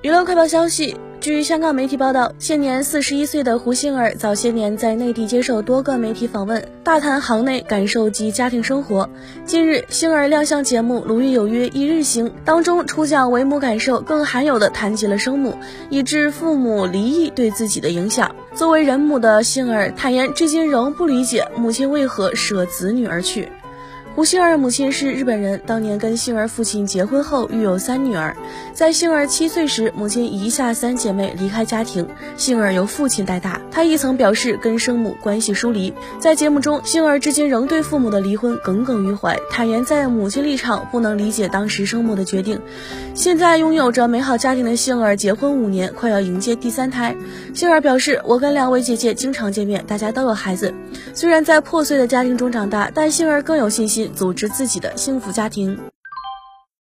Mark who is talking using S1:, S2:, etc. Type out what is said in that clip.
S1: 娱乐快报消息：据香港媒体报道，现年四十一岁的胡杏儿早些年在内地接受多个媒体访问，大谈行内感受及家庭生活。近日，杏儿亮相节目《鲁豫有约一日行》当中，初讲为母感受，更罕有的谈及了生母以致父母离异对自己的影响。作为人母的杏儿坦言，至今仍不理解母亲为何舍子女而去。胡杏儿母亲是日本人，当年跟杏儿父亲结婚后育有三女儿。在杏儿七岁时，母亲遗下三姐妹离开家庭，杏儿由父亲带大。她亦曾表示跟生母关系疏离。在节目中，杏儿至今仍对父母的离婚耿耿于怀，坦言在母亲立场不能理解当时生母的决定。现在拥有着美好家庭的杏儿结婚五年，快要迎接第三胎。杏儿表示：“我跟两位姐姐经常见面，大家都有孩子。虽然在破碎的家庭中长大，但杏儿更有信心。”组织自己的幸福家庭。